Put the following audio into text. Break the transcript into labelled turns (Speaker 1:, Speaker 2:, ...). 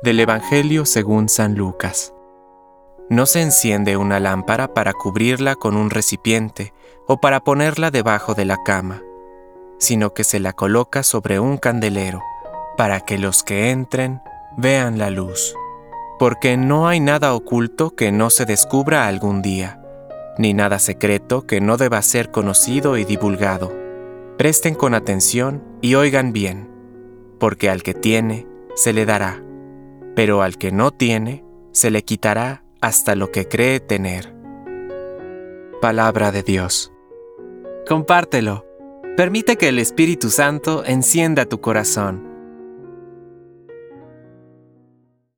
Speaker 1: Del Evangelio según San Lucas. No se enciende una lámpara para cubrirla con un recipiente o para ponerla debajo de la cama, sino que se la coloca sobre un candelero, para que los que entren vean la luz. Porque no hay nada oculto que no se descubra algún día, ni nada secreto que no deba ser conocido y divulgado. Presten con atención y oigan bien, porque al que tiene, se le dará, pero al que no tiene, se le quitará hasta lo que cree tener. Palabra de Dios. Compártelo. Permite que el Espíritu Santo encienda tu corazón